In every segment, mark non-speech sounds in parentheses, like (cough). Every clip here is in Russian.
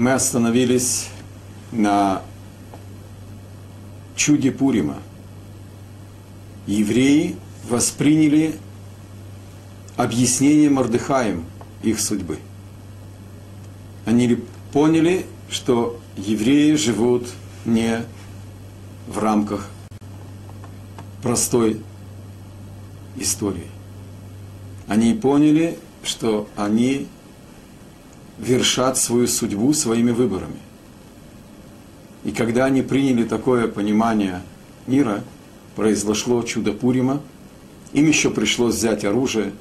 мы остановились на чуде Пурима. Евреи восприняли объяснение Мордыхаем их судьбы. Они поняли, что евреи живут не в рамках простой истории. Они поняли, что они вершат свою судьбу своими выборами. И когда они приняли такое понимание мира, произошло чудо Пурима, им еще пришлось взять оружие.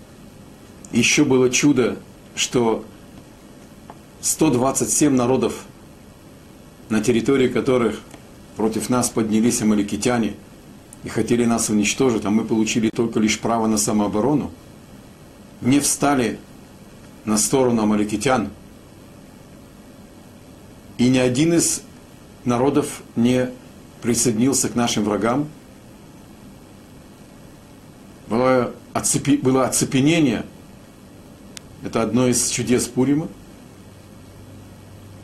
Еще было чудо, что 127 народов, на территории которых против нас поднялись амаликитяне и хотели нас уничтожить, а мы получили только лишь право на самооборону, не встали на сторону амаликитян, и ни один из народов не присоединился к нашим врагам, было, оцепи, было оцепенение, это одно из чудес Пурима,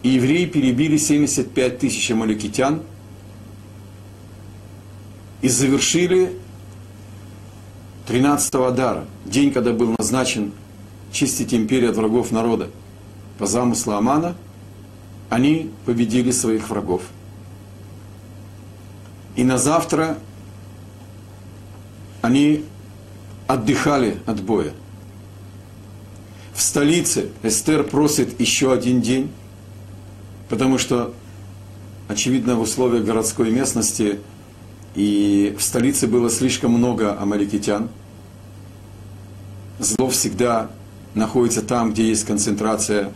и евреи перебили 75 тысяч амаликитян и завершили 13-го Адара, день, когда был назначен чистить империю от врагов народа по замыслу Амана – они победили своих врагов. И на завтра они отдыхали от боя. В столице Эстер просит еще один день, потому что, очевидно, в условиях городской местности и в столице было слишком много амаликитян. Зло всегда находится там, где есть концентрация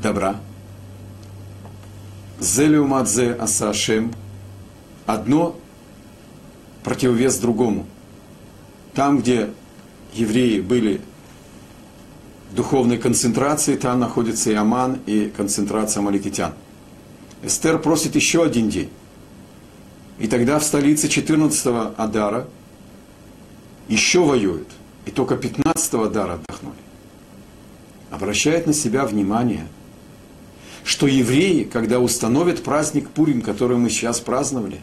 добра – Зелюмадзе Асашем. Одно противовес другому. Там, где евреи были духовной концентрации, там находится и Аман, и концентрация амаликитян. Эстер просит еще один день. И тогда в столице 14-го Адара еще воюют. И только 15-го Адара отдохнули. Обращает на себя внимание – что евреи, когда установят праздник Пурим, который мы сейчас праздновали,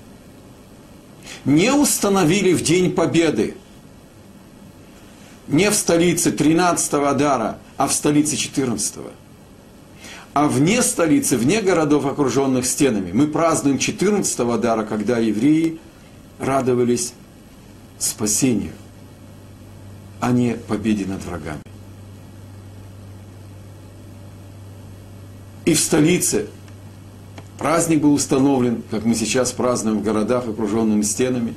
не установили в День Победы, не в столице 13-го Адара, а в столице 14-го. А вне столицы, вне городов, окруженных стенами, мы празднуем 14-го Адара, когда евреи радовались спасению, а не победе над врагами. И в столице. Праздник был установлен, как мы сейчас празднуем в городах, окруженными стенами,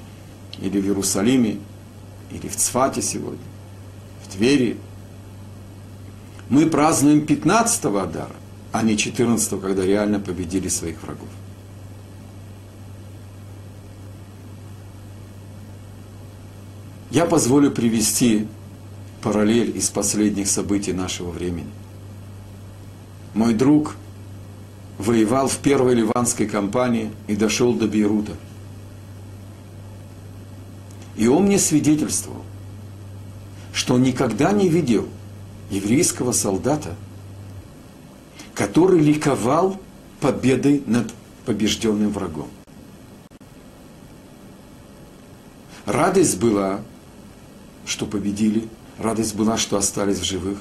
или в Иерусалиме, или в Цфате сегодня, в Твери. Мы празднуем 15-го Адара, а не 14-го, когда реально победили своих врагов. Я позволю привести параллель из последних событий нашего времени. Мой друг воевал в первой ливанской кампании и дошел до Бейрута. И он мне свидетельствовал, что он никогда не видел еврейского солдата, который ликовал победой над побежденным врагом. Радость была, что победили, радость была, что остались в живых,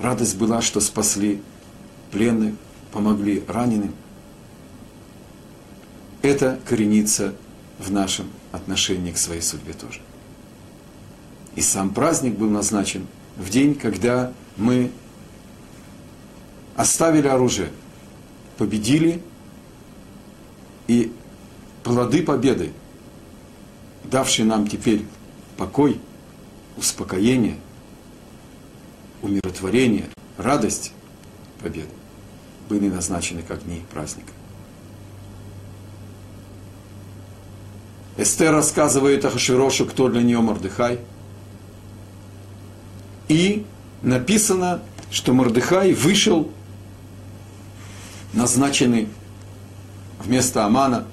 радость была, что спасли пленных, помогли раненым, это коренится в нашем отношении к своей судьбе тоже. И сам праздник был назначен в день, когда мы оставили оружие, победили, и плоды победы, давшие нам теперь покой, успокоение, умиротворение, радость победы, были назначены как дни праздника. Эстер рассказывает Ахашвирошу, кто для нее Мордыхай. И написано, что Мордыхай вышел, назначенный вместо Амана,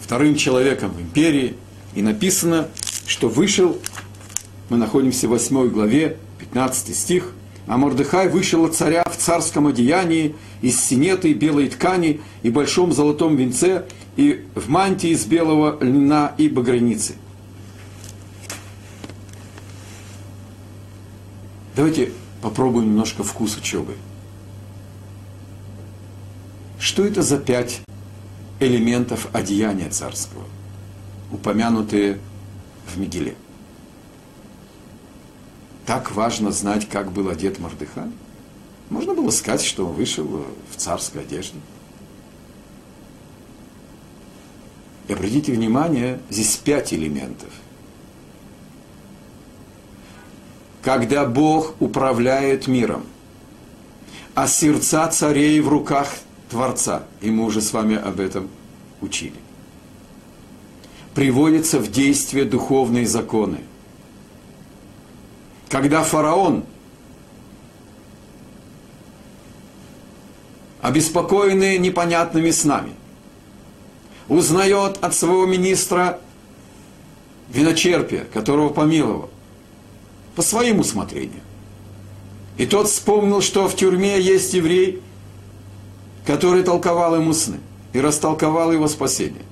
вторым человеком в империи. И написано, что вышел, мы находимся в 8 главе, 15 стих, А Мордыхай вышел от царя в царском одеянии, из синеты, белой ткани и большом золотом венце, и в мантии из белого льна и багряницы. Давайте попробуем немножко вкус учебы. Что это за пять элементов одеяния царского, упомянутые в Мигеле? Так важно знать, как был одет Мордыхай? Можно было сказать, что он вышел в царской одежде. И обратите внимание, здесь пять элементов. Когда Бог управляет миром, а сердца царей в руках Творца, и мы уже с вами об этом учили, приводятся в действие духовные законы. Когда фараон, обеспокоенный непонятными снами, узнает от своего министра виночерпия, которого помиловал, по своим усмотрениям. И тот вспомнил, что в тюрьме есть еврей, который толковал ему сны и растолковал его спасение.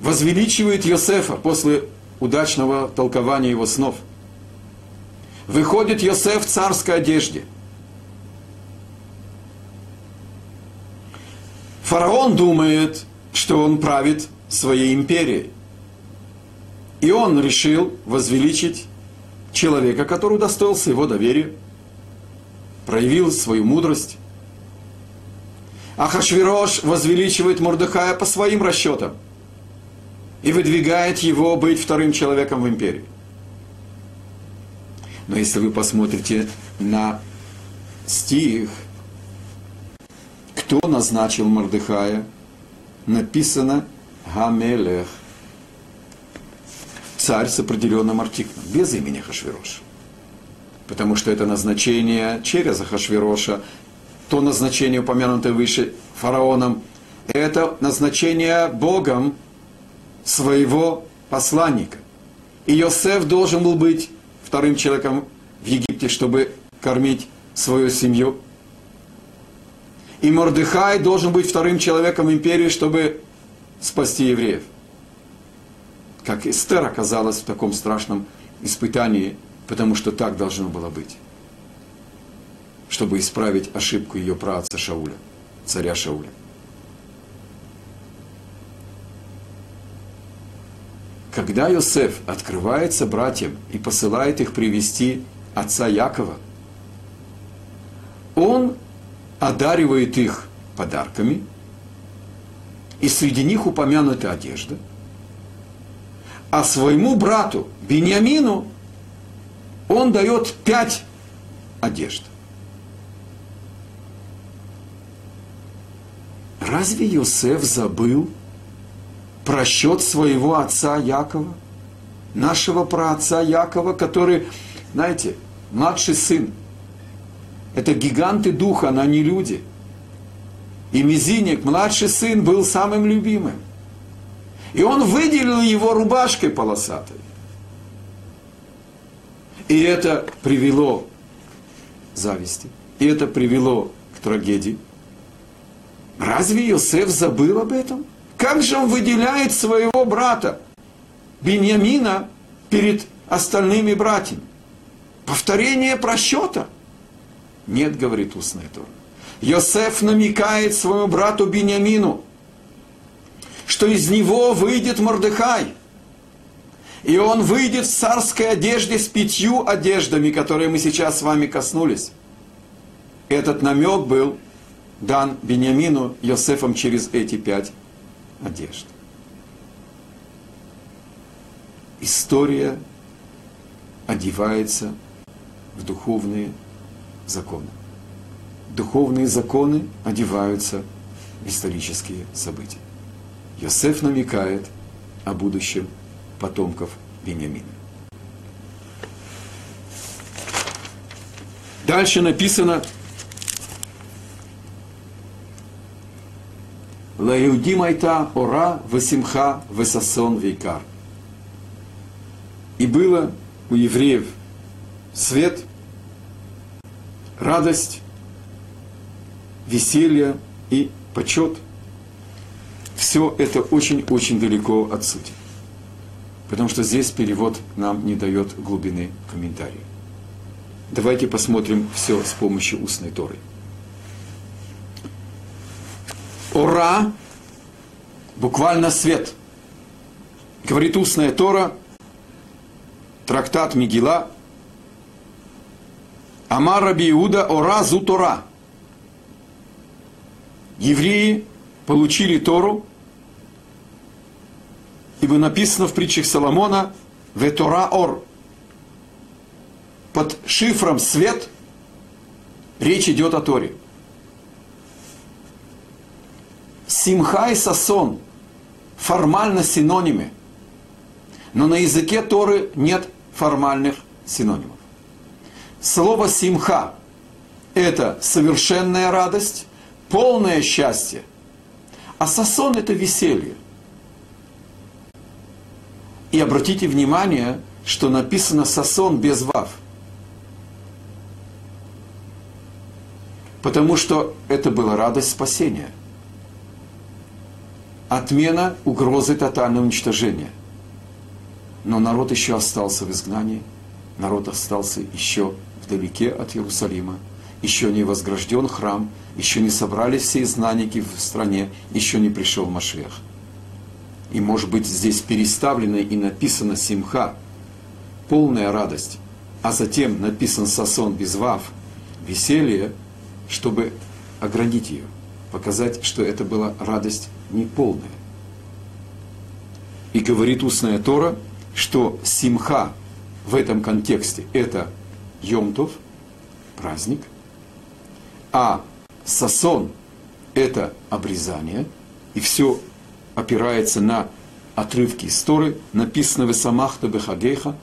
Возвеличивает Йосефа после удачного толкования его снов. Выходит Йосеф в царской одежде. Фараон думает, что он правит своей империей. И он решил возвеличить человека, который удостоился его доверия, проявил свою мудрость. А Хашвирош возвеличивает Мордыхая по своим расчетам и выдвигает его быть вторым человеком в империи. Но если вы посмотрите на стих, кто назначил Мордыхая, написано Гамелех царь с определенным артиклем, без имени Хашвироша. Потому что это назначение через Хашвироша, то назначение, упомянутое выше фараоном, это назначение Богом своего посланника. И Йосеф должен был быть вторым человеком в Египте, чтобы кормить свою семью. И Мордыхай должен быть вторым человеком империи, чтобы спасти евреев как Эстер оказалась в таком страшном испытании, потому что так должно было быть. Чтобы исправить ошибку ее праотца Шауля, царя Шауля. Когда Йосеф открывается братьям и посылает их привести отца Якова, он одаривает их подарками, и среди них упомянута одежда – а своему брату Бениамину он дает пять одежд. Разве Йосеф забыл про счет своего отца Якова? Нашего праотца Якова, который, знаете, младший сын. Это гиганты духа, но не люди. И Мизинник, младший сын, был самым любимым. И он выделил его рубашкой полосатой. И это привело к зависти. И это привело к трагедии. Разве Иосиф забыл об этом? Как же он выделяет своего брата Беньямина перед остальными братьями? Повторение просчета? Нет, говорит устная Тора. Йосеф намекает своему брату Беньямину – что из него выйдет Мордыхай. И он выйдет в царской одежде с пятью одеждами, которые мы сейчас с вами коснулись. Этот намек был дан Бениамину Йосефом через эти пять одежд. История одевается в духовные законы. Духовные законы одеваются в исторические события. Йосеф намекает о будущем потомков Бениамина. Дальше написано Лаиуди майта ора весимха весасон вейкар. И было у евреев свет радость, веселье и почет. Все это очень-очень далеко от сути. Потому что здесь перевод нам не дает глубины комментария. Давайте посмотрим все с помощью устной Торы. Ора, буквально свет. Говорит устная Тора, трактат Мигила, Амар Раби Иуда Ора Зу Тора. Евреи получили Тору, ибо написано в притчах Соломона «Ветора Ор». Под шифром «свет» речь идет о Торе. Симха и Сасон формально синонимы, но на языке Торы нет формальных синонимов. Слово симха – это совершенная радость, полное счастье. А сасон – это веселье. И обратите внимание, что написано сасон без вав. Потому что это была радость спасения. Отмена угрозы тотального уничтожения. Но народ еще остался в изгнании, народ остался еще вдалеке от Иерусалима, еще не возгражден храм, еще не собрались все изнанники в стране, еще не пришел Машех. И может быть здесь переставлено и написано Симха, полная радость, а затем написан Сасон без вав, веселье, чтобы оградить ее, показать, что это была радость неполная. И говорит устная Тора, что Симха в этом контексте это Йомтов, праздник, а Сасон – это обрезание, и все опирается на отрывки истории, написано в Самахта Бехагеха,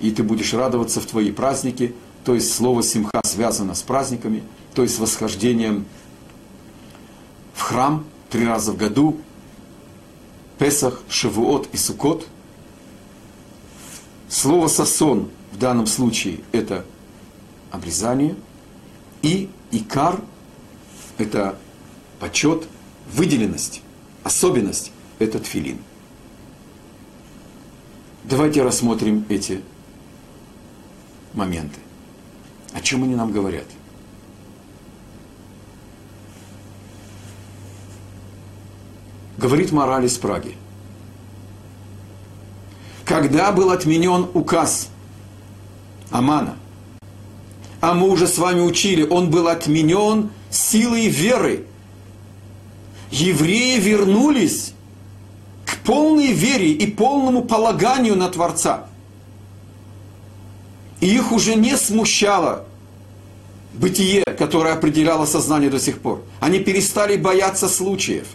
и ты будешь радоваться в твои праздники, то есть слово Симха связано с праздниками, то есть восхождением в храм три раза в году, Песах, Шавуот и Сукот. Слово «сасон» в данном случае это обрезание, и икар – это почет, выделенность, особенность – это тфилин. Давайте рассмотрим эти моменты. О чем они нам говорят? Говорит мораль из Праги. Когда был отменен указ Амана. А мы уже с вами учили, он был отменен силой веры. Евреи вернулись к полной вере и полному полаганию на Творца. И их уже не смущало бытие, которое определяло сознание до сих пор. Они перестали бояться случаев.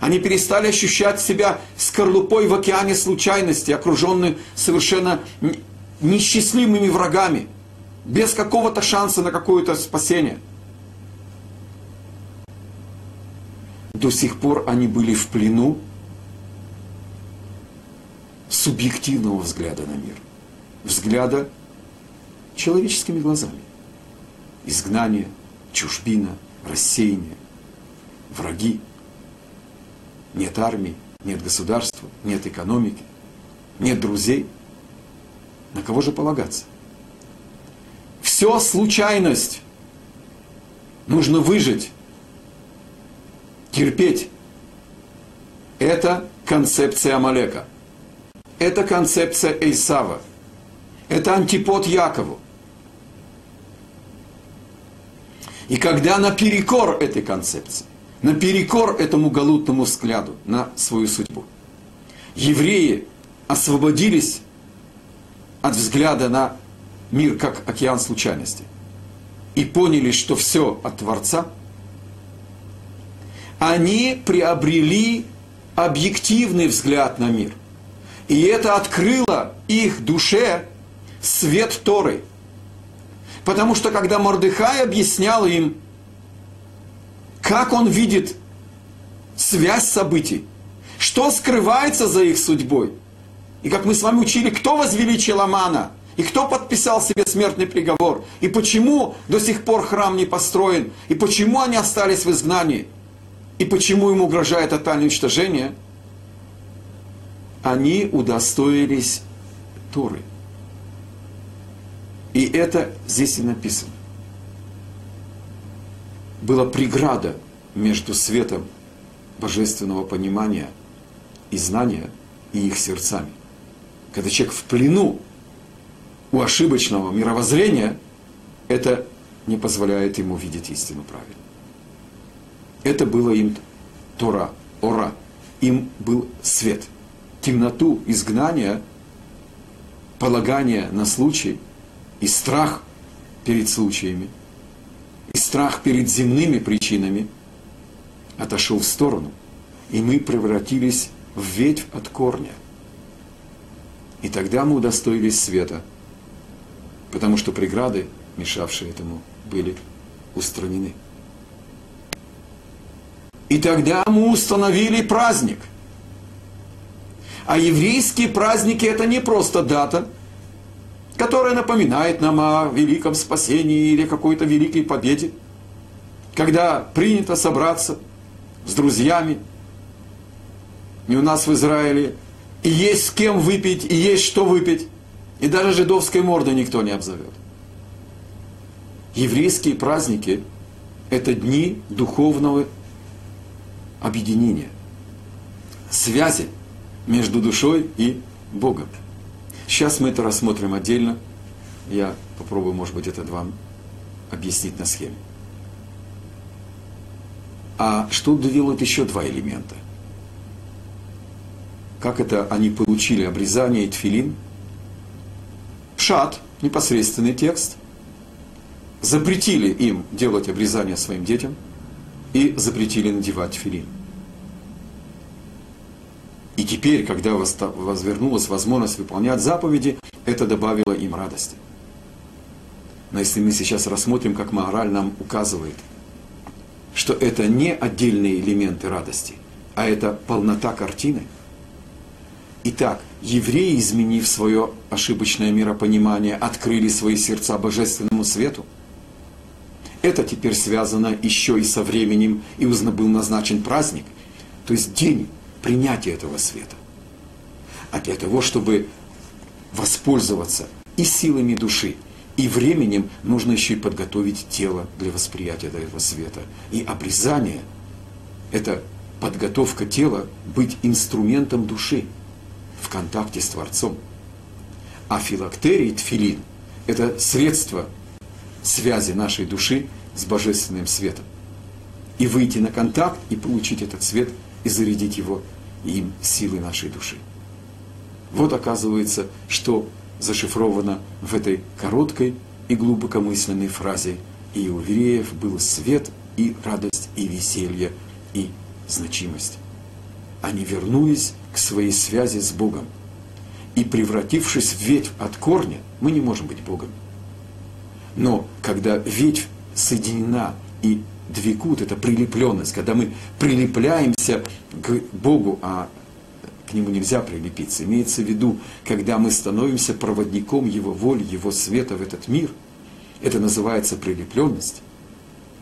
Они перестали ощущать себя скорлупой в океане случайности, окруженной совершенно несчастливыми врагами, без какого-то шанса на какое-то спасение. До сих пор они были в плену субъективного взгляда на мир, взгляда человеческими глазами. Изгнание, чужбина, рассеяние, враги. Нет армии, нет государства, нет экономики, нет друзей – на кого же полагаться? Все случайность. Нужно выжить, терпеть. Это концепция Амалека. Это концепция Эйсава. Это антипод Якову. И когда наперекор этой концепции, наперекор этому галутному взгляду на свою судьбу, евреи освободились от взгляда на мир как океан случайности и поняли, что все от Творца, они приобрели объективный взгляд на мир. И это открыло их душе свет Торы. Потому что когда Мордыхай объяснял им, как он видит связь событий, что скрывается за их судьбой – и как мы с вами учили, кто возвеличил Амана? И кто подписал себе смертный приговор? И почему до сих пор храм не построен? И почему они остались в изгнании? И почему им угрожает тотальное уничтожение? Они удостоились Торы. И это здесь и написано. Была преграда между светом божественного понимания и знания и их сердцами. Когда человек в плену у ошибочного мировоззрения, это не позволяет ему видеть истину правильно. Это было им Тора, Ора. Им был свет. Темноту изгнания, полагание на случай и страх перед случаями, и страх перед земными причинами отошел в сторону. И мы превратились в ветвь от корня. И тогда мы удостоились света – потому что преграды, мешавшие этому, были устранены. И тогда мы установили праздник. А еврейские праздники это не просто дата, которая напоминает нам о великом спасении или какой-то великой победе, когда принято собраться с друзьями, и у нас в Израиле и есть с кем выпить, и есть что выпить. И даже жидовской морды никто не обзовет. Еврейские праздники – это дни духовного объединения, связи между душой и Богом. Сейчас мы это рассмотрим отдельно. Я попробую, может быть, это вам объяснить на схеме. А что довело еще два элемента? Как это они получили обрезание и тфилин – Пшат, непосредственный текст, запретили им делать обрезание своим детям и запретили надевать филин. И теперь, когда возвернулась возможность выполнять заповеди, это добавило им радости. Но если мы сейчас рассмотрим, как мораль нам указывает, что это не отдельные элементы радости, а это полнота картины. Итак, евреи, изменив свое ошибочное миропонимание, открыли свои сердца божественному свету. Это теперь связано еще и со временем, и был назначен праздник, то есть день принятия этого света. А для того, чтобы воспользоваться и силами души, и временем нужно еще и подготовить тело для восприятия этого света. И обрезание – это подготовка тела быть инструментом души – в контакте с Творцом. А филактерий, тфилин, это средство связи нашей души с божественным светом. И выйти на контакт, и получить этот свет, и зарядить его им силой нашей души. Вот оказывается, что зашифровано в этой короткой и глубокомысленной фразе «И у евреев был свет, и радость, и веселье, и значимость». Они вернулись к своей связи с Богом. И превратившись в ветвь от корня, мы не можем быть Богом. Но когда ветвь соединена и двигут, это прилепленность, когда мы прилепляемся к Богу, а к Нему нельзя прилепиться. Имеется в виду, когда мы становимся проводником Его воли, Его света в этот мир. Это называется прилепленность.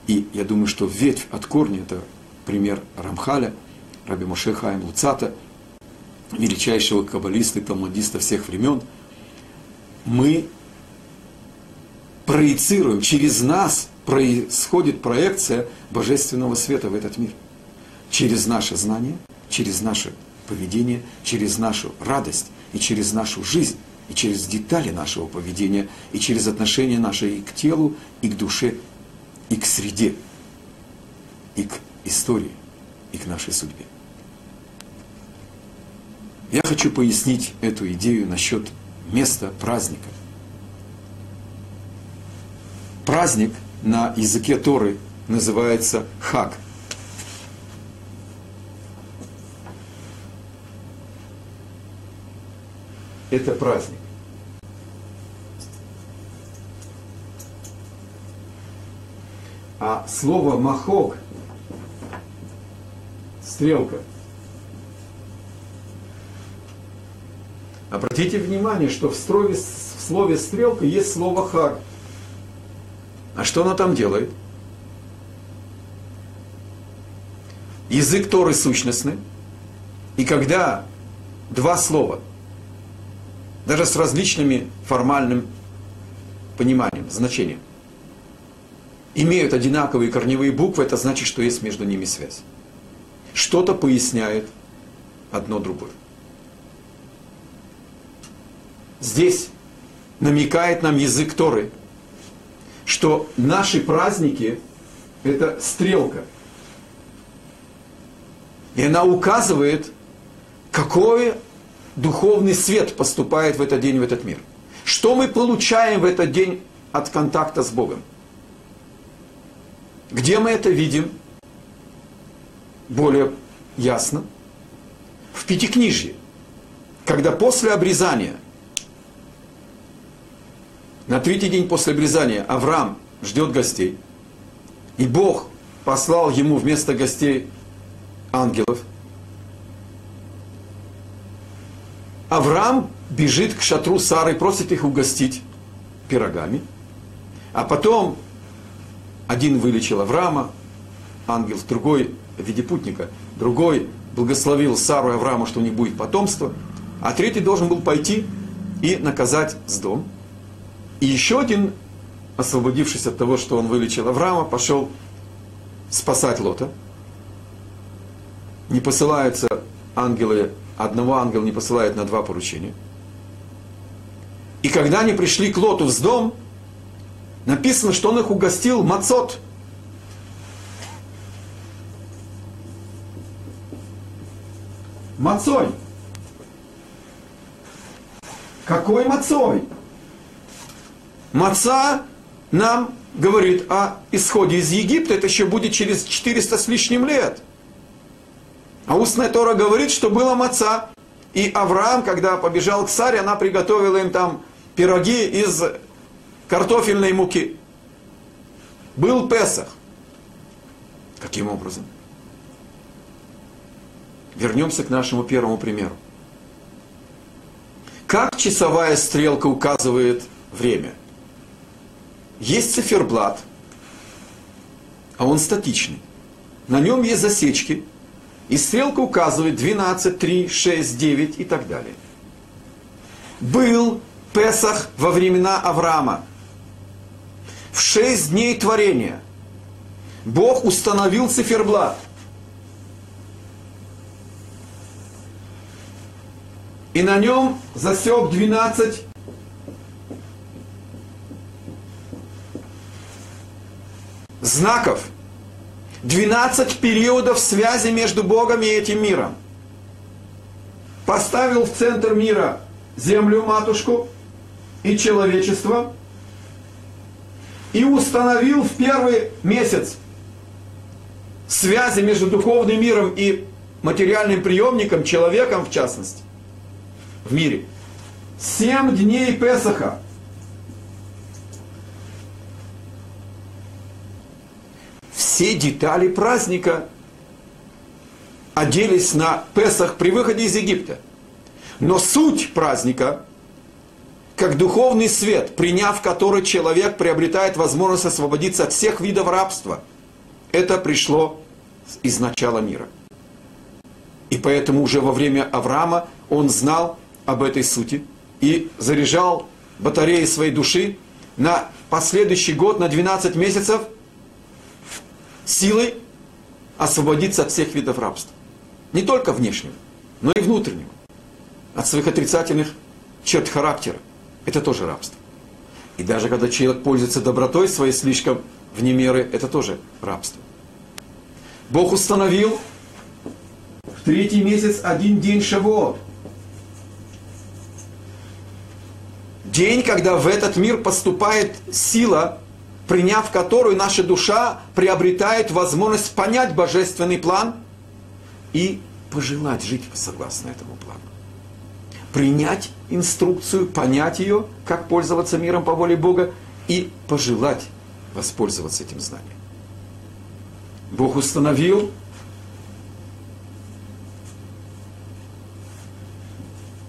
И я думаю, что ветвь от корня, это пример Рамхаля, Раби Моше Хаим Луцата – величайшего каббалиста и талмудиста всех времен, мы проецируем, через нас происходит проекция божественного света в этот мир. Через наше знание, через наше поведение, через нашу радость и через нашу жизнь, и через детали нашего поведения, и через отношение наше и к телу, и к душе, и к среде, и к истории, и к нашей судьбе. Я хочу пояснить эту идею насчет места праздника. Праздник на языке Торы называется хак. Это праздник. А слово махок, стрелка – Обратите внимание, что в слове, в слове стрелка есть слово хар. А что она там делает? Язык Торы сущностный. И когда два слова, даже с различными формальным пониманием, значением, имеют одинаковые корневые буквы, это значит, что есть между ними связь. Что-то поясняет одно другое. Здесь намекает нам язык Торы, что наши праздники – это стрелка. И она указывает, какой духовный свет поступает в этот день, в этот мир. Что мы получаем в этот день от контакта с Богом. Где мы это видим? Более ясно. В Пятикнижье. Когда после обрезания – на третий день после обрезания Авраам ждет гостей. И Бог послал ему вместо гостей ангелов. Авраам бежит к шатру Сары, просит их угостить пирогами. А потом один вылечил Авраама, ангел, другой в виде путника, другой благословил Сару и Авраама, что у них будет потомство, а третий должен был пойти и наказать с дом. И еще один, освободившись от того, что он вылечил Авраама, пошел спасать Лота. Не посылаются ангелы, одного ангела не посылает на два поручения. И когда они пришли к Лоту в дом, написано, что он их угостил мацот. Мацой. Какой мацой? Маца нам говорит о исходе из Египта, это еще будет через 400 с лишним лет. А устная Тора говорит, что было маца. И Авраам, когда побежал к царе, она приготовила им там пироги из картофельной муки. Был Песах. Каким образом? Вернемся к нашему первому примеру. Как часовая стрелка указывает время – есть циферблат, а он статичный. На нем есть засечки, и стрелка указывает 12, 3, 6, 9 и так далее. Был Песах во времена Авраама. В шесть дней творения Бог установил циферблат. И на нем засек 12 знаков, 12 периодов связи между Богом и этим миром. Поставил в центр мира землю матушку и человечество и установил в первый месяц связи между духовным миром и материальным приемником, человеком в частности, в мире. Семь дней Песаха – все детали праздника оделись на Песах при выходе из Египта. Но суть праздника, как духовный свет, приняв который человек приобретает возможность освободиться от всех видов рабства, это пришло из начала мира. И поэтому уже во время Авраама он знал об этой сути и заряжал батареи своей души на последующий год, на 12 месяцев – силой освободиться от всех видов рабства. Не только внешнего, но и внутреннего. От своих отрицательных черт характера. Это тоже рабство. И даже когда человек пользуется добротой своей слишком вне меры, это тоже рабство. Бог установил в третий месяц один день Шавуот. День, когда в этот мир поступает сила приняв которую наша душа приобретает возможность понять божественный план и пожелать жить согласно этому плану. Принять инструкцию, понять ее, как пользоваться миром по воле Бога, и пожелать воспользоваться этим знанием. Бог установил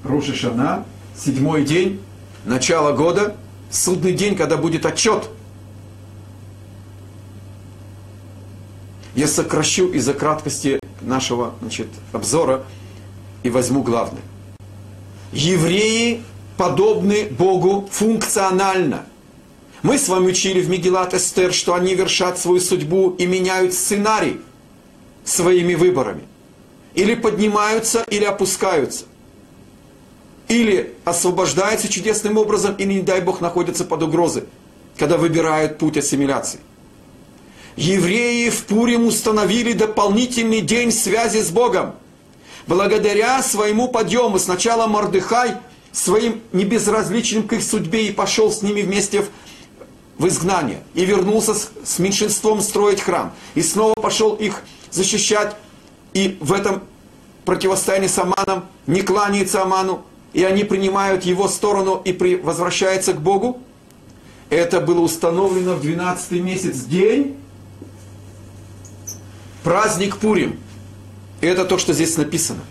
Роша Шана, седьмой день, начало года, судный день, когда будет отчет. Я сокращу из-за краткости нашего значит, обзора и возьму главное. Евреи подобны Богу функционально. Мы с вами учили в Мегилат Эстер, что они вершат свою судьбу и меняют сценарий своими выборами. Или поднимаются, или опускаются. Или освобождаются чудесным образом, или, не дай Бог, находятся под угрозой, когда выбирают путь ассимиляции. Евреи в Пурим установили дополнительный день связи с Богом. Благодаря своему подъему сначала Мордыхай своим небезразличным к их судьбе и пошел с ними вместе в, в изгнание. И вернулся с, с меньшинством строить храм. И снова пошел их защищать. И в этом противостоянии с Аманом не кланяется Аману. И они принимают его сторону и при, возвращаются к Богу. Это было установлено в 12 месяц день праздник Пурим. Это то, что здесь написано.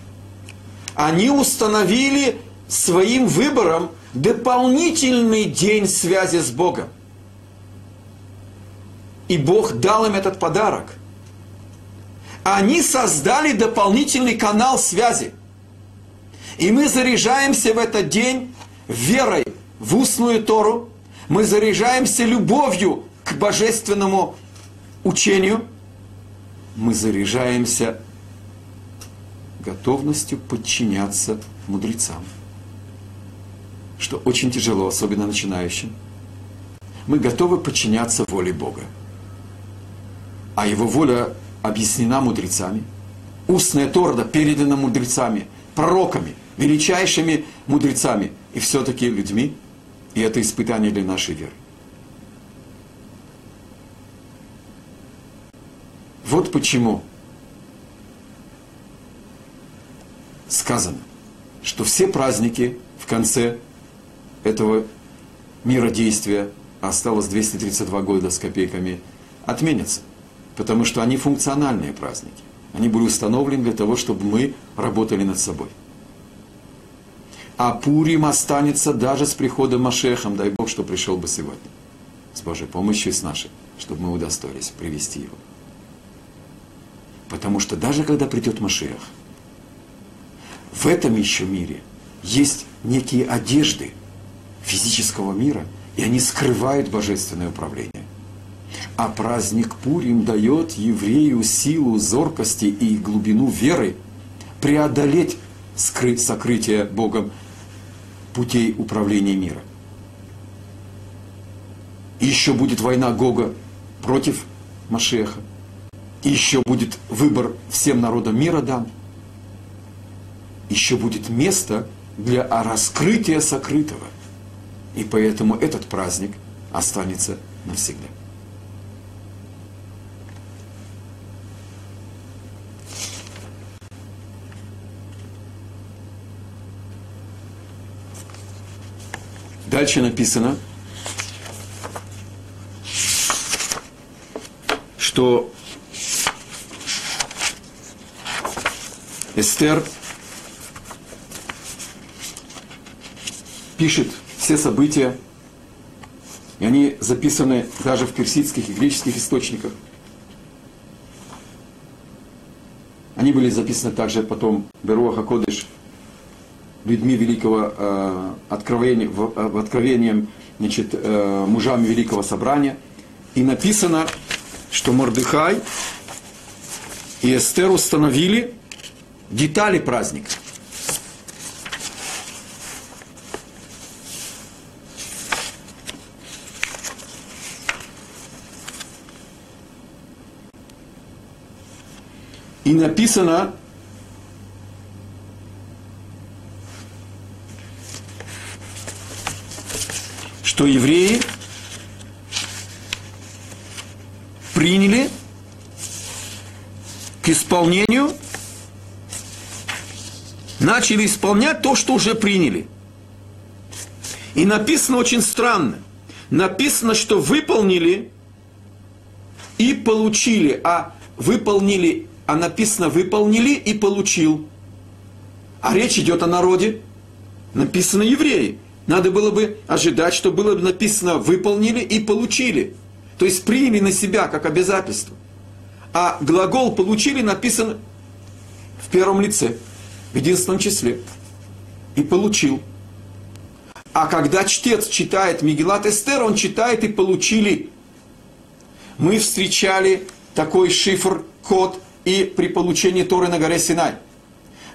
Они установили своим выбором дополнительный день связи с Богом. И Бог дал им этот подарок. Они создали дополнительный канал связи. И мы заряжаемся в этот день верой в устную Тору. Мы заряжаемся любовью к божественному учению – мы заряжаемся готовностью подчиняться мудрецам. Что очень тяжело, особенно начинающим. Мы готовы подчиняться воле Бога. А Его воля объяснена мудрецами. Устная торда передана мудрецами, пророками, величайшими мудрецами и все-таки людьми. И это испытание для нашей веры. Вот почему сказано, что все праздники в конце этого мира действия, осталось 232 года с копейками, отменятся. Потому что они функциональные праздники. Они были установлены для того, чтобы мы работали над собой. А Пурим останется даже с приходом Машехом, дай Бог, что пришел бы сегодня. С Божьей помощью и с нашей, чтобы мы удостоились привести его. Потому что даже когда придет Машиах, в этом еще мире есть некие одежды физического мира, и они скрывают божественное управление. А праздник Пурим дает еврею силу зоркости и глубину веры преодолеть скрыть, сокрытие Богом путей управления мира. Еще будет война Гога против Машеха. Еще будет выбор всем народам мира дан. Еще будет место для раскрытия сокрытого. И поэтому этот праздник останется навсегда. Дальше написано, что Эстер пишет все события, и они записаны даже в персидских и греческих источниках. Они были записаны также потом Беруаха Кодыш, людьми великого э, откровения, в, э, в откровением, значит, э, мужами великого собрания. И написано, что Мордыхай и Эстер установили детали праздника. И написано, что евреи приняли к исполнению начали исполнять то, что уже приняли. И написано очень странно. Написано, что выполнили и получили, а выполнили, а написано выполнили и получил. А речь идет о народе. Написано евреи. надо было бы ожидать, что было бы написано «выполнили» и «получили». То есть приняли на себя как обязательство. А глагол «получили» написан в первом лице, в единственном числе. И «получил». А когда чтец читает Мегилат Эстер, он читает и «получили». Мы встречали такой шифр, код и при получении Торы на горе Синай.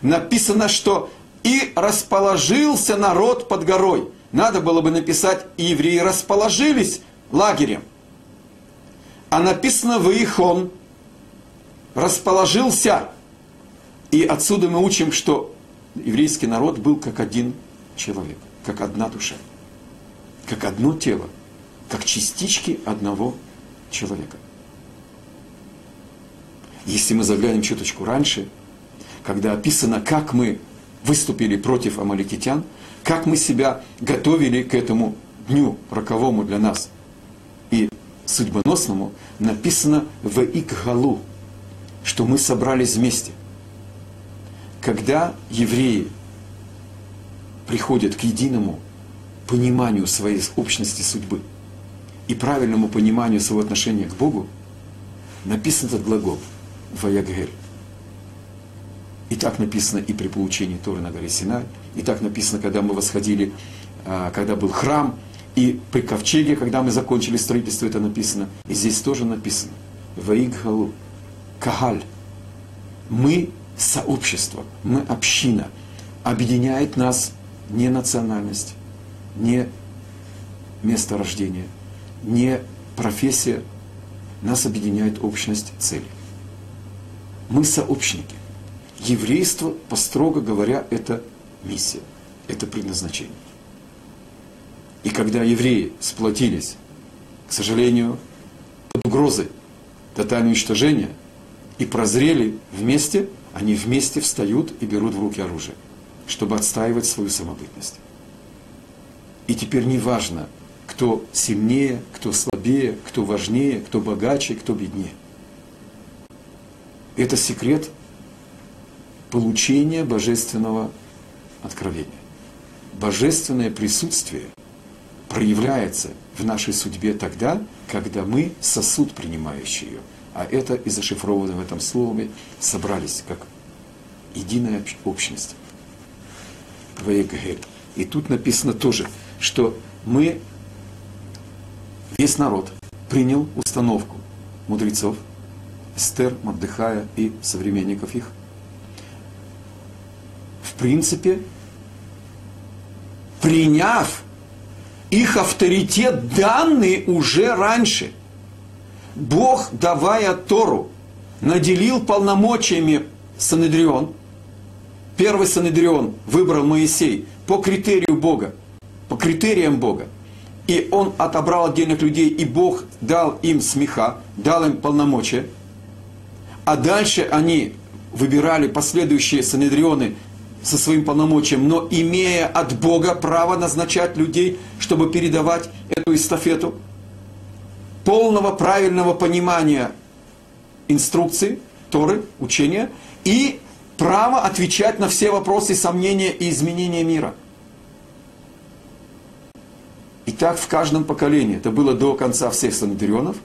Написано, что «и расположился народ под горой». Надо было бы написать «и евреи расположились лагерем». А написано «выихон» расположился. И отсюда мы учим, что еврейский народ был как один человек, как одна душа, как одно тело, как частички одного человека. Если мы заглянем чуточку раньше, когда описано, как мы выступили против амаликитян, как мы себя готовили к этому дню роковому для нас и судьбоносному, написано в Икгалу, что мы собрались вместе. Когда евреи приходят к единому пониманию своей общности судьбы и правильному пониманию своего отношения к Богу, написан этот глагол – Ваягель. И так написано и при получении Торы на горе Синай, и так написано, когда мы восходили, а, когда был храм, и при ковчеге, когда мы закончили строительство, это написано. И здесь тоже написано. Ваигхалу. Кагаль. Мы сообщество, мы община. Объединяет нас не национальность, не место рождения, не профессия. Нас объединяет общность цели. Мы сообщники. Еврейство, построго говоря, это миссия, это предназначение. И когда евреи сплотились, к сожалению, под угрозой тотального уничтожения и прозрели вместе, они вместе встают и берут в руки оружие, чтобы отстаивать свою самобытность. И теперь не важно, кто сильнее, кто слабее, кто важнее, кто богаче, кто беднее. Это секрет получения божественного откровения. Божественное присутствие проявляется в нашей судьбе тогда, когда мы сосуд, принимающий ее. А это и зашифровано в этом слове собрались как единая общность. И тут написано тоже, что мы, весь народ, принял установку мудрецов – Эстер, Мордыхая и современников их. В принципе, приняв их авторитет, данный уже раньше. Бог, давая Тору, наделил полномочиями Санедрион. Первый Санедрион выбрал Моисей по критерию Бога, по критериям Бога. И он отобрал отдельных людей, и Бог дал им смеха, дал им полномочия – а дальше они выбирали последующие санедрионы со своим полномочием, но имея от Бога право назначать людей, чтобы передавать эту эстафету, полного правильного понимания инструкций, Торы, учения, и право отвечать на все вопросы, сомнения и изменения мира. И так в каждом поколении. Это было до конца всех санедрионов.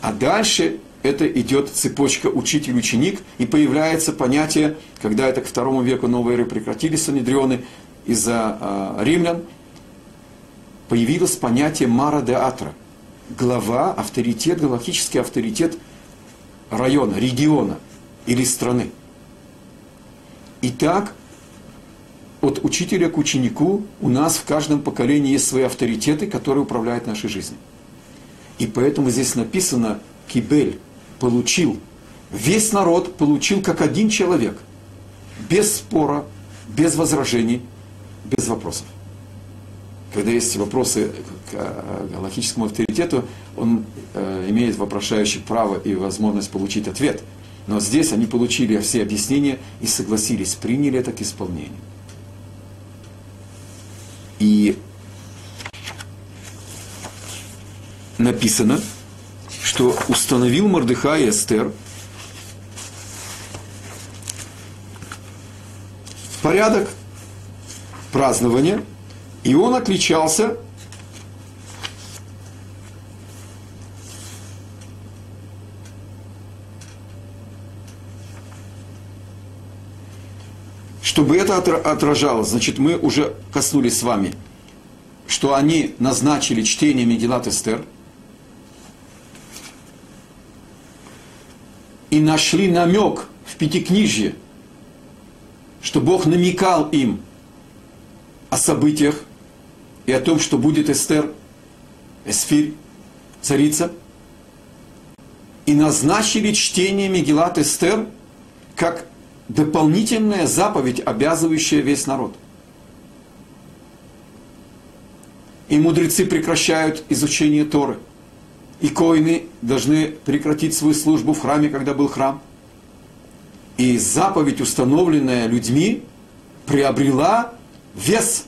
А дальше это идет цепочка учитель-ученик, и появляется понятие, когда это к второму веку новой эры прекратились санедрионы из-за э, римлян, появилось понятие Мара де Атра, глава, авторитет, галактический авторитет района, региона или страны. Итак, от учителя к ученику у нас в каждом поколении есть свои авторитеты, которые управляют нашей жизнью. И поэтому здесь написано «кибель», получил, весь народ получил как один человек, без спора, без возражений, без вопросов. Когда есть вопросы к э, галактическому авторитету, он э, имеет вопрошающий право и возможность получить ответ. Но здесь они получили все объяснения и согласились, приняли это к исполнению. И написано, что установил Мордыхай и Эстер порядок празднования И он отличался. Чтобы это отражалось, значит, мы уже коснулись с вами, что они назначили чтение Медилат Эстер и нашли намек в Пятикнижье, что Бог намекал им о событиях и о том, что будет Эстер, Эсфирь, царица, и назначили чтение Мегилат Эстер как дополнительная заповедь, обязывающая весь народ. И мудрецы прекращают изучение Торы. И коины должны прекратить свою службу в храме, когда был храм. И заповедь, установленная людьми, приобрела вес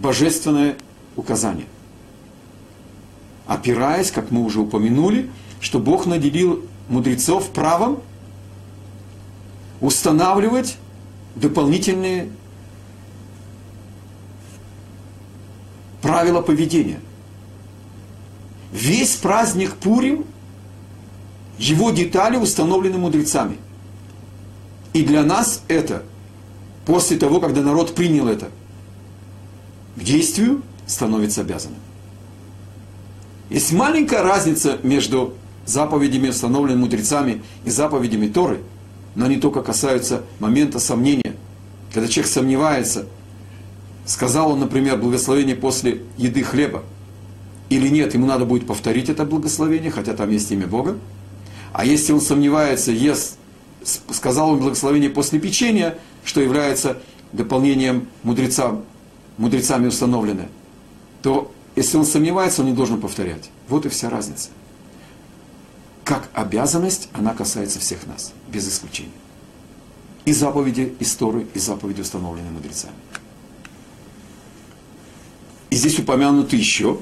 божественное указание. Опираясь, как мы уже упомянули, что Бог наделил мудрецов правом устанавливать дополнительные правила поведения. Весь праздник Пурим, его детали установлены мудрецами. И для нас это, после того, когда народ принял это, к действию становится обязанным. Есть маленькая разница между заповедями, установленными мудрецами, и заповедями Торы – но они только касаются момента сомнения. Когда человек сомневается, сказал он, например, благословение после еды хлеба, или нет, ему надо будет повторить это благословение, хотя там есть имя Бога. А если он сомневается, ест, сказал он благословение после печенья, что является дополнением мудрецам, мудрецами установленное, то если он сомневается, он не должен повторять. Вот и вся разница как обязанность, она касается всех нас, без исключения. И заповеди истории, и заповеди, установленные мудрецами. И здесь упомянуты еще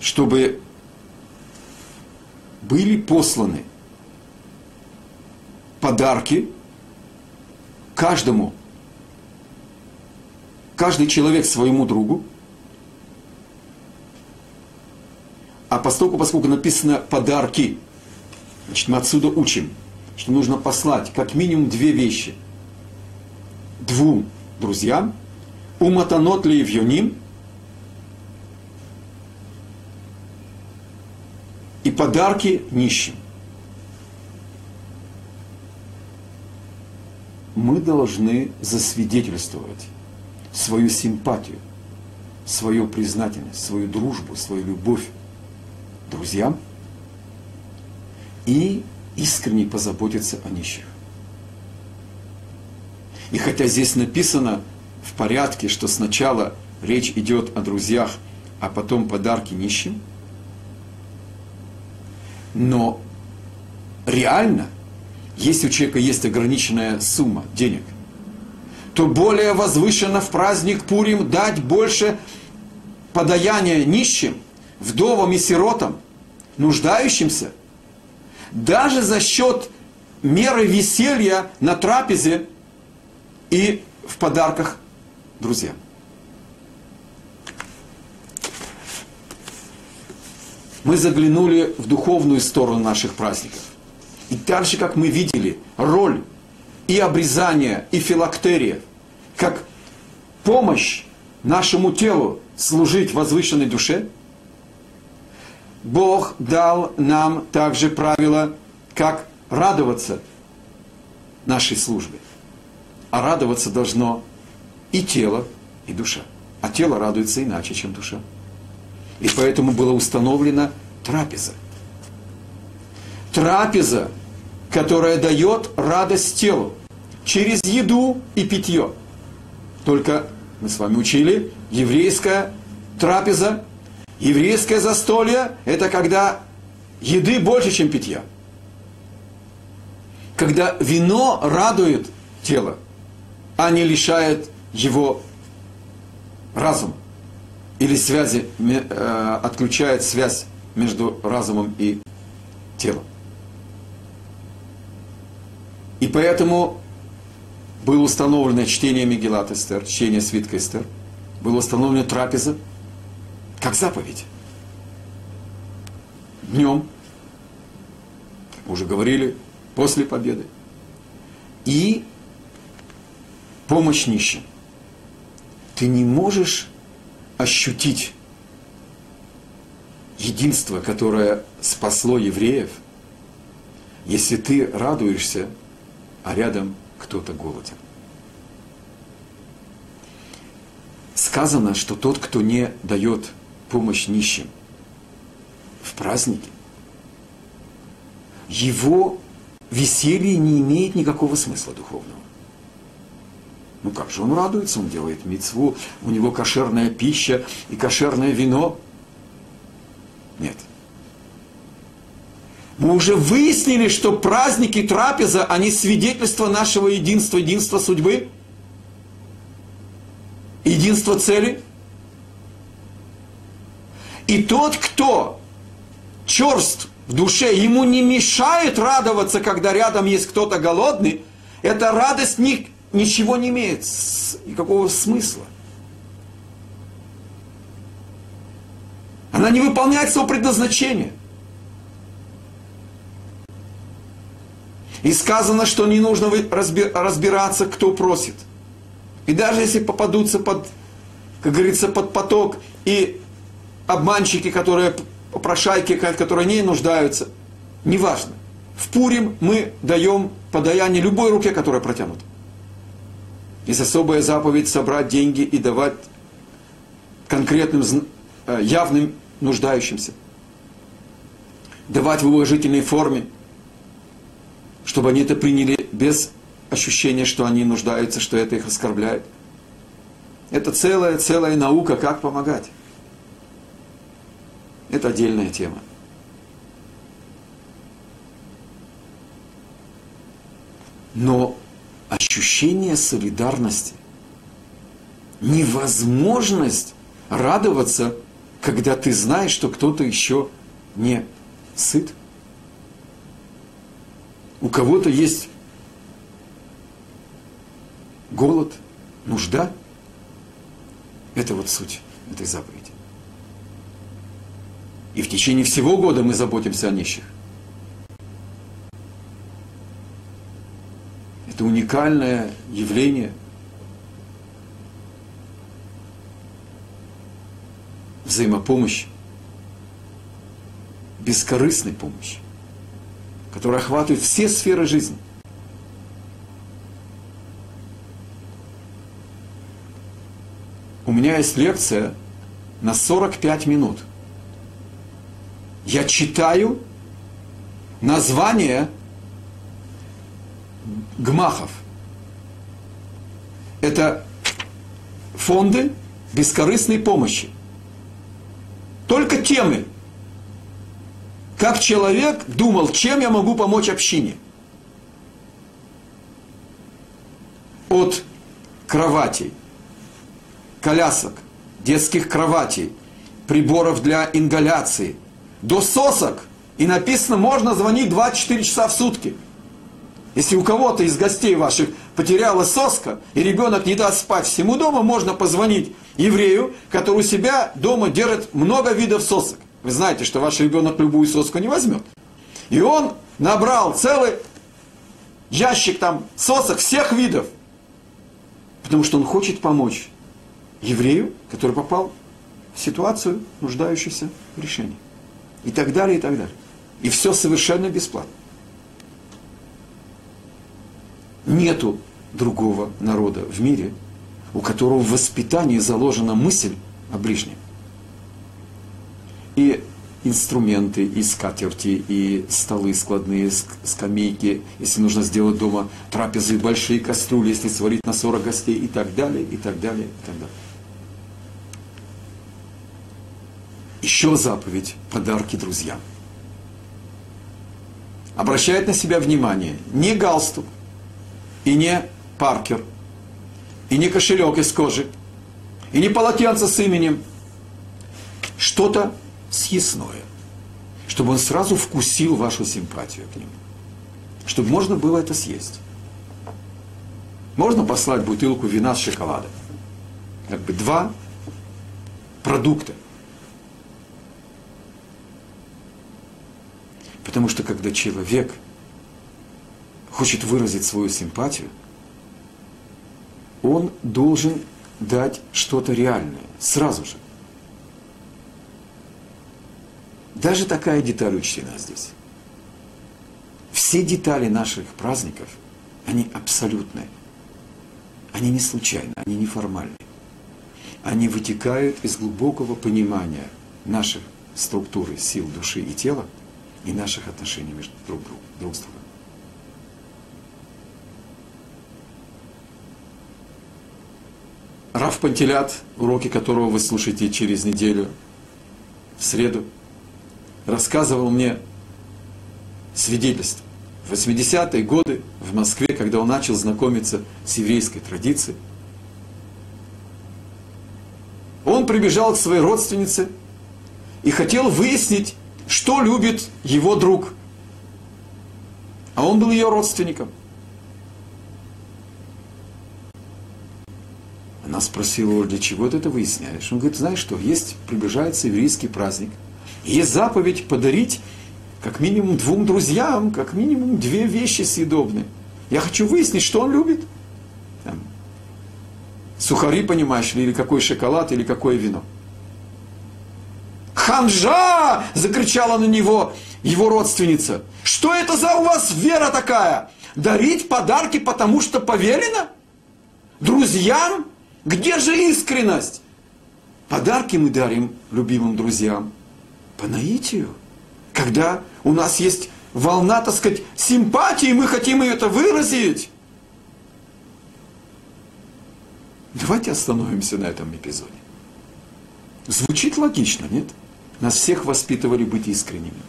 чтобы были посланы подарки каждому, каждый человек своему другу, А поскольку, поскольку написано подарки, значит, мы отсюда учим, что нужно послать как минимум две вещи. Двум друзьям, уматанот ли евьоним, и подарки нищим. Мы должны засвидетельствовать свою симпатию, свою признательность, свою дружбу, свою любовь друзьям и искренне позаботиться о нищих. И хотя здесь написано в порядке, что сначала речь идет о друзьях, а потом подарки нищим, но реально, если у человека есть ограниченная сумма денег, то более возвышенно в праздник Пурим дать больше подаяния нищим – вдовам и сиротам, нуждающимся, даже за счет меры веселья на трапезе и в подарках друзьям. Мы заглянули в духовную сторону наших праздников. И дальше, как мы видели, роль и обрезания, и филактерия, как помощь нашему телу служить возвышенной душе – Бог дал нам также правило, как радоваться нашей службе. А радоваться должно и тело, и душа. А тело радуется иначе, чем душа. И поэтому была установлена трапеза. Трапеза, которая дает радость телу через еду и питье. Только мы с вами учили, еврейская трапеза Еврейское застолье – это когда еды больше, чем питья. Когда вино радует тело, а не лишает его разума. Или связи, э, отключает связь между разумом и телом. И поэтому было установлено чтение Мегилат Эстер, чтение свитка Эстер, было установлено трапеза, как заповедь. Днем, как мы уже говорили, после победы. И помощь нищим. Ты не можешь ощутить единство, которое спасло евреев, если ты радуешься, а рядом кто-то голоден. Сказано, что тот, кто не дает помощь нищим в празднике, его веселье не имеет никакого смысла духовного. Ну как же он радуется, он делает мецву, у него кошерная пища и кошерное вино. Нет. Мы уже выяснили, что праздники трапеза, они свидетельство нашего единства, единства судьбы, единства цели. И тот, кто черст в душе, ему не мешает радоваться, когда рядом есть кто-то голодный, эта радость не ничего не имеет никакого смысла. Она не выполняет своего предназначения. И сказано, что не нужно разбираться, кто просит. И даже если попадутся под, как говорится, под поток и обманщики, которые попрошайки, которые не нуждаются, неважно. В Пурим мы даем подаяние любой руке, которая протянута. Есть особая заповедь собрать деньги и давать конкретным, э, явным нуждающимся. Давать в уважительной форме, чтобы они это приняли без ощущения, что они нуждаются, что это их оскорбляет. Это целая, целая наука, как помогать. Это отдельная тема. Но ощущение солидарности, невозможность радоваться, когда ты знаешь, что кто-то еще не сыт. У кого-то есть голод, нужда. Это вот суть этой заповеди. И в течение всего года мы заботимся о нищих. Это уникальное явление. Взаимопомощи. Бескорыстной помощи, которая охватывает все сферы жизни. У меня есть лекция на 45 минут. Я читаю название гмахов. Это фонды бескорыстной помощи. Только темы. Как человек думал, чем я могу помочь общине. От кроватей, колясок, детских кроватей, приборов для ингаляции, до сосок. И написано, можно звонить 24 часа в сутки. Если у кого-то из гостей ваших потеряла соска, и ребенок не даст спать всему дома, можно позвонить еврею, который у себя дома держит много видов сосок. Вы знаете, что ваш ребенок любую соску не возьмет. И он набрал целый ящик там сосок всех видов. Потому что он хочет помочь еврею, который попал в ситуацию, нуждающуюся в решении. И так далее, и так далее. И все совершенно бесплатно. Нету другого народа в мире, у которого в воспитании заложена мысль о ближнем. И инструменты, и скатерти, и столы складные, скамейки, если нужно сделать дома трапезы, большие кастрюли, если сварить на 40 гостей, и так далее, и так далее, и так далее. Еще заповедь – подарки друзьям. Обращает на себя внимание не галстук, и не паркер, и не кошелек из кожи, и не полотенце с именем, что-то съестное, чтобы он сразу вкусил вашу симпатию к нему, чтобы можно было это съесть. Можно послать бутылку вина с шоколадом. Как бы два продукта. Потому что когда человек хочет выразить свою симпатию, он должен дать что-то реальное, сразу же. Даже такая деталь учтена здесь. Все детали наших праздников, они абсолютные. Они не случайны, они не формальны. Они вытекают из глубокого понимания наших структуры сил души и тела – и наших отношений между друг, друг, друг с другом. Раф Пантелят, уроки которого вы слушаете через неделю, в среду, рассказывал мне свидетельство. В 80-е годы в Москве, когда он начал знакомиться с еврейской традицией, он прибежал к своей родственнице и хотел выяснить, что любит его друг. А он был ее родственником. Она спросила его, для чего ты это выясняешь? Он говорит, знаешь что, есть, приближается еврейский праздник. Есть заповедь подарить как минимум двум друзьям, как минимум две вещи съедобные. Я хочу выяснить, что он любит. Там, сухари, понимаешь ли, или какой шоколад, или какое вино. Ханжа! закричала на него его родственница. Что это за у вас вера такая? Дарить подарки, потому что поверено? Друзьям? Где же искренность? Подарки мы дарим любимым друзьям по наитию. Когда у нас есть волна, так сказать, симпатии, мы хотим ее это выразить. Давайте остановимся на этом эпизоде. Звучит логично, нет? Нас всех воспитывали быть искренними.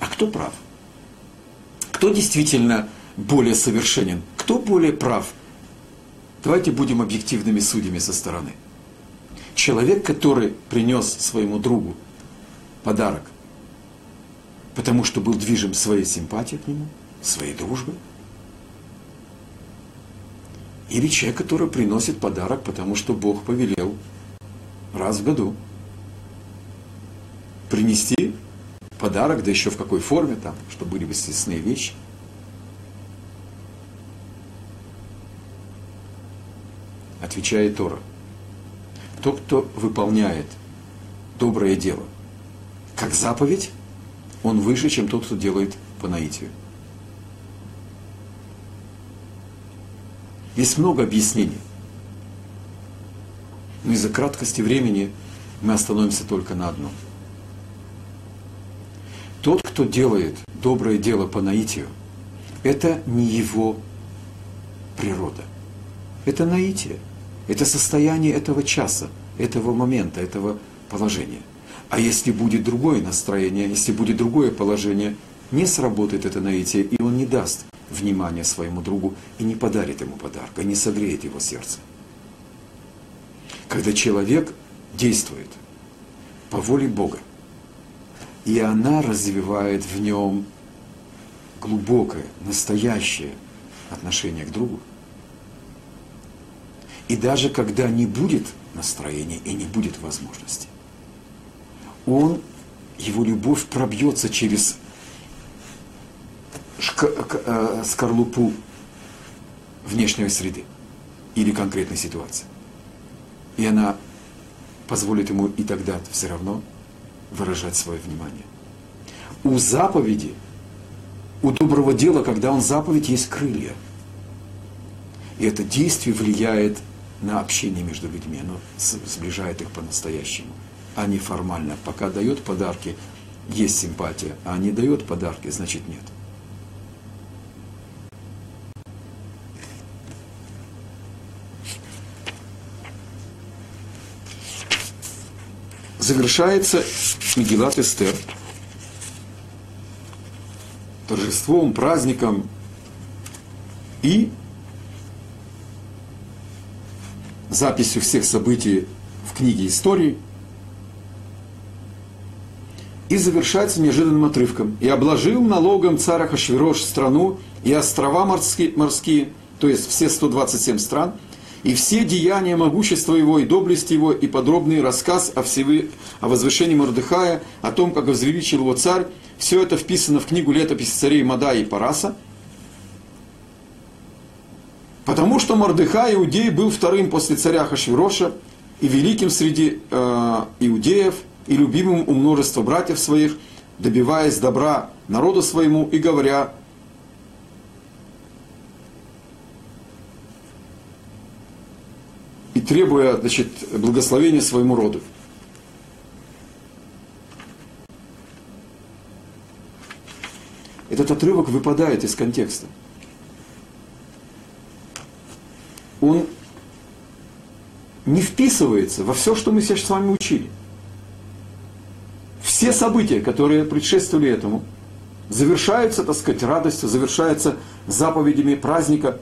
А кто прав? Кто действительно более совершенен? Кто более прав? Давайте будем объективными судьями со стороны. Человек, который принес своему другу подарок, потому что был движим своей симпатией к нему, своей дружбой, или человек, который приносит подарок, потому что Бог повелел раз в году принести подарок, да еще в какой форме там, чтобы были естественные вещи. Отвечает Тора. Тот, кто выполняет доброе дело, как заповедь, он выше, чем тот, кто делает по наитию. Есть много объяснений. Но из-за краткости времени мы остановимся только на одном – тот, кто делает доброе дело по наитию, это не его природа. Это наитие. Это состояние этого часа, этого момента, этого положения. А если будет другое настроение, если будет другое положение, не сработает это наитие, и он не даст внимания своему другу и не подарит ему подарка, не согреет его сердце. Когда человек действует по воле Бога, и она развивает в нем глубокое, настоящее отношение к другу. И даже когда не будет настроения и не будет возможности, он, его любовь пробьется через э, скорлупу внешней среды или конкретной ситуации. И она позволит ему и тогда все равно выражать свое внимание. У заповеди, у доброго дела, когда он заповедь, есть крылья. И это действие влияет на общение между людьми, оно сближает их по-настоящему, а не формально. Пока дает подарки, есть симпатия, а не дает подарки, значит нет. завершается Мегилат Эстер торжеством, праздником и записью всех событий в книге истории. и завершается неожиданным отрывком. «И обложил налогом царь Ахашвирош страну и острова морские, морские, то есть все 127 стран, и все деяния могущества его и доблести его, и подробный рассказ о, всевы, о возвышении Мордыхая, о том, как возвеличил его царь, все это вписано в книгу летописи царей Мада и Параса. Потому что Мордыхай, иудей, был вторым после царя Хашвироша и великим среди э, иудеев, и любимым у множества братьев своих, добиваясь добра народу своему и говоря, и требуя значит, благословения своему роду. Этот отрывок выпадает из контекста. Он не вписывается во все, что мы сейчас с вами учили. Все события, которые предшествовали этому, завершаются, так сказать, радостью, завершаются заповедями праздника.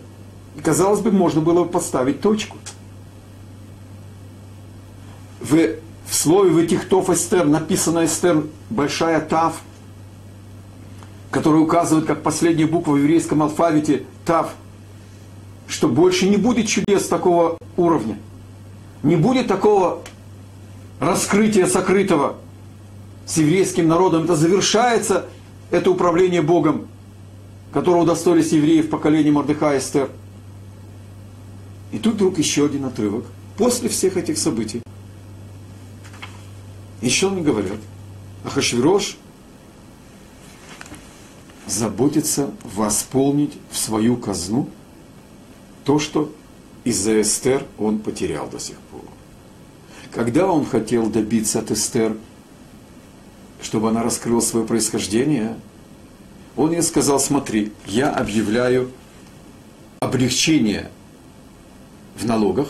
И, казалось бы, можно было бы поставить точку – в, в слове в этих тов Эстер написано Эстер большая тав, которая указывает как последняя буква в еврейском алфавите тав, что больше не будет чудес такого уровня, не будет такого раскрытия сокрытого с еврейским народом. Это завершается, это управление Богом, которого удостоились евреи в поколении Мордыха и Эстер. И тут вдруг еще один отрывок. После всех этих событий еще они говорят, Ахашвирош заботится восполнить в свою казну то, что из-за Эстер он потерял до сих пор. Когда он хотел добиться от Эстер, чтобы она раскрыла свое происхождение, он ей сказал, смотри, я объявляю облегчение в налогах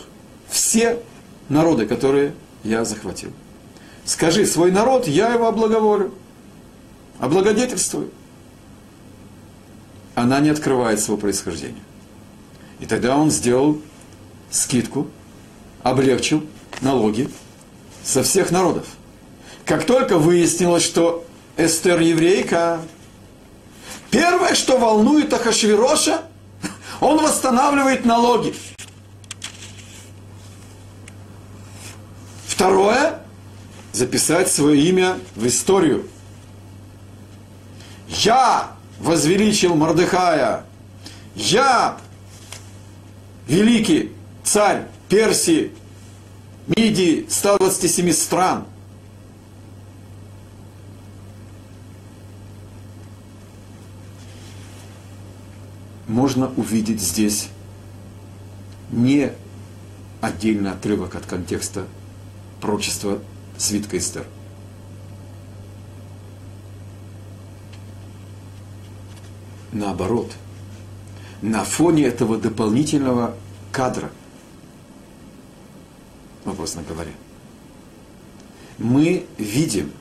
все народы, которые я захватил. Скажи, свой народ, я его облаговолю, облагодетельствую. Она не открывает своего происхождения. И тогда он сделал скидку, облегчил налоги со всех народов. Как только выяснилось, что Эстер еврейка, первое, что волнует Ахашвироша, (laughs) он восстанавливает налоги. Второе, записать свое имя в историю. Я возвеличил Мордыхая. Я великий царь Персии, Мидии, 127 стран. Можно увидеть здесь не отдельный отрывок от контекста пророчества свитка Эстер. Наоборот, на фоне этого дополнительного кадра, вопросно говоря, мы видим,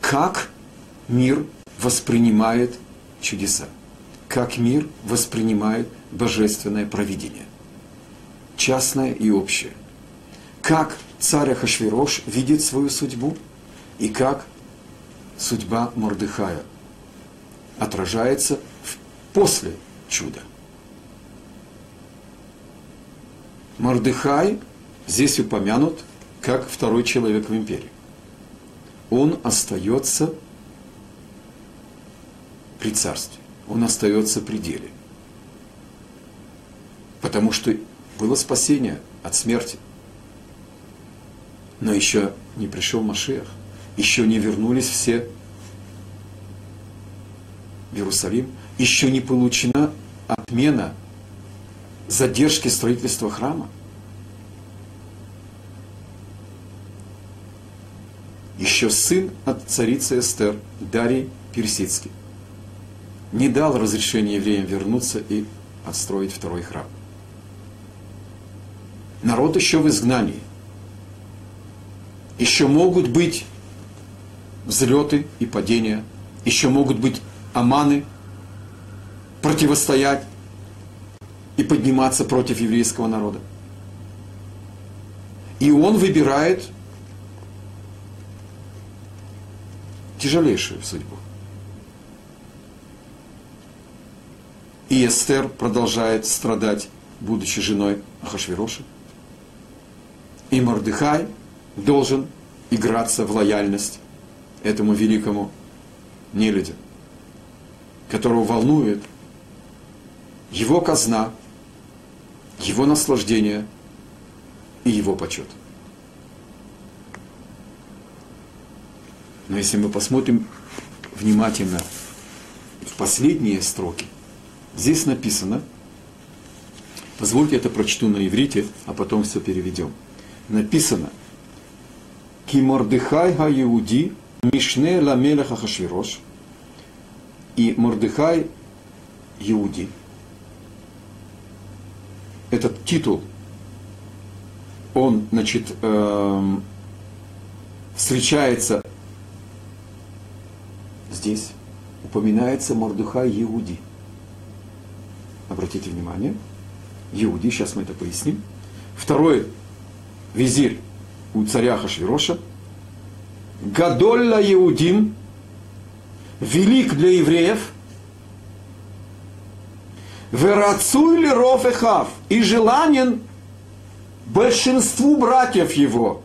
как мир воспринимает чудеса, как мир воспринимает божественное провидение, частное и общее, как царь Ахашвирош видит свою судьбу и как судьба Мордыхая отражается после чуда. Мордыхай здесь упомянут как второй человек в империи. Он остается при царстве, он остается при деле. Потому что было спасение от смерти. Но еще не пришел Машех, еще не вернулись все в Иерусалим, еще не получена отмена задержки строительства храма. Еще сын от царицы Эстер, Дарий Персидский, не дал разрешения евреям вернуться и отстроить второй храм. Народ еще в изгнании еще могут быть взлеты и падения, еще могут быть аманы, противостоять и подниматься против еврейского народа. И он выбирает тяжелейшую судьбу. И Эстер продолжает страдать, будучи женой Ахашвироша. И Мордыхай должен играться в лояльность этому великому нелюдю, которого волнует его казна, его наслаждение и его почет. Но если мы посмотрим внимательно в последние строки, здесь написано, позвольте это прочту на иврите, а потом все переведем. Написано, Ки Мордыхай ха Иуди Мишне ламелеха Хашвирош. И Мордыхай Иуди. Этот титул, он, значит, эм, встречается здесь, упоминается Мордыхай Иуди. Обратите внимание, Иуди, сейчас мы это поясним. Второй визирь у царя Хашвироша, Гадолля Иудим, велик для евреев, Верацуй ли ров эхав, и желанен большинству братьев его.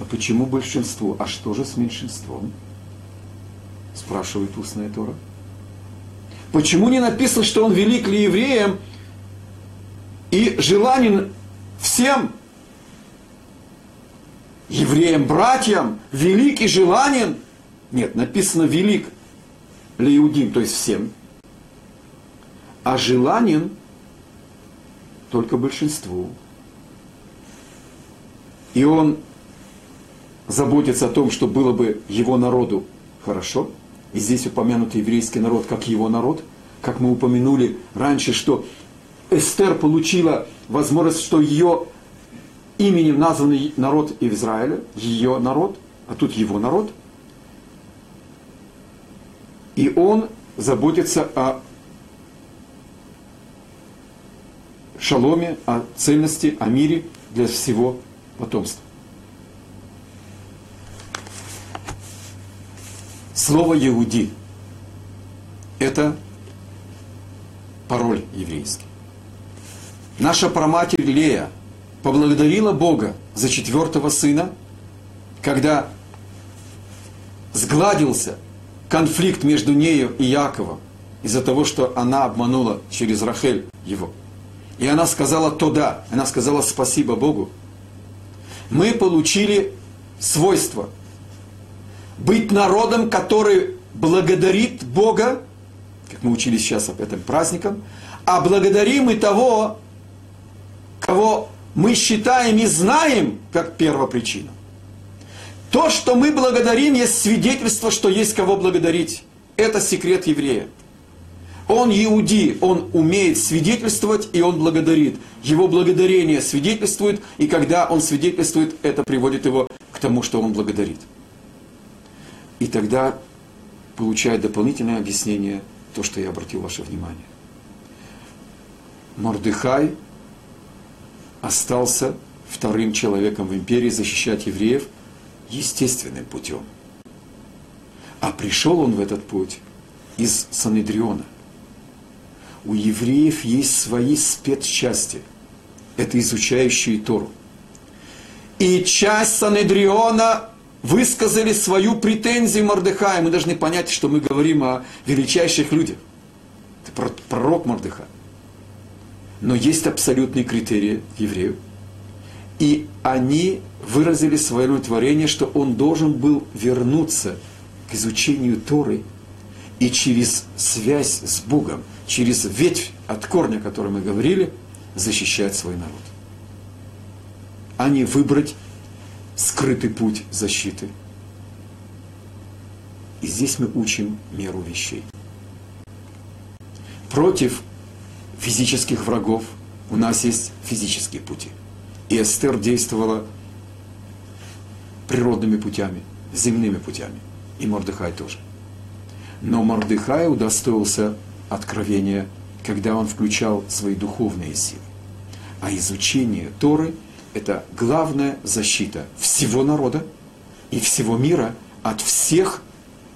А почему большинству? А что же с меньшинством? Спрашивает устная Тора. Почему не написано, что он велик ли евреям и желанен всем евреям, братьям, велик и желанен. Нет, написано велик Леудим, то есть всем. А желанен только большинству. И он заботится о том, что было бы его народу хорошо. И здесь упомянут еврейский народ как его народ. Как мы упомянули раньше, что Эстер получила возможность, что ее именем названный народ Израиля, ее народ, а тут его народ. И он заботится о шаломе, о цельности, о мире для всего потомства. Слово «Иуди» – это пароль еврейский. Наша праматерь Лея – поблагодарила Бога за четвертого сына, когда сгладился конфликт между нею и Яковом из-за того, что она обманула через Рахель его. И она сказала то да, она сказала спасибо Богу. Мы получили свойство быть народом, который благодарит Бога, как мы учились сейчас об этом праздником, а благодарим и того, кого мы считаем и знаем как первопричину. То, что мы благодарим, есть свидетельство, что есть кого благодарить. Это секрет еврея. Он иуди, он умеет свидетельствовать, и он благодарит. Его благодарение свидетельствует, и когда он свидетельствует, это приводит его к тому, что он благодарит. И тогда получает дополнительное объяснение то, что я обратил ваше внимание. Мордыхай остался вторым человеком в империи защищать евреев естественным путем. А пришел он в этот путь из Санедриона. У евреев есть свои спецчасти. Это изучающие Тору. И часть Санедриона высказали свою претензию Мордыхая. Мы должны понять, что мы говорим о величайших людях. Это пророк Мордыхай. Но есть абсолютные критерии евреев. И они выразили свое удовлетворение, что он должен был вернуться к изучению Торы и через связь с Богом, через ветвь от корня, о которой мы говорили, защищать свой народ. А не выбрать скрытый путь защиты. И здесь мы учим меру вещей. Против физических врагов, у нас есть физические пути. И Эстер действовала природными путями, земными путями. И Мордыхай тоже. Но Мордыхай удостоился откровения, когда он включал свои духовные силы. А изучение Торы – это главная защита всего народа, и всего мира от всех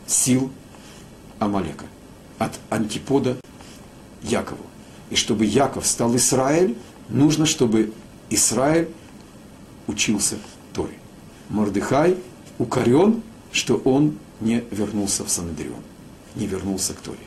сил Амалека, от антипода Якову. И чтобы Яков стал Израиль, нужно, чтобы Израиль учился Торе. Мордыхай укорен, что он не вернулся в Санедрион, не вернулся к Торе.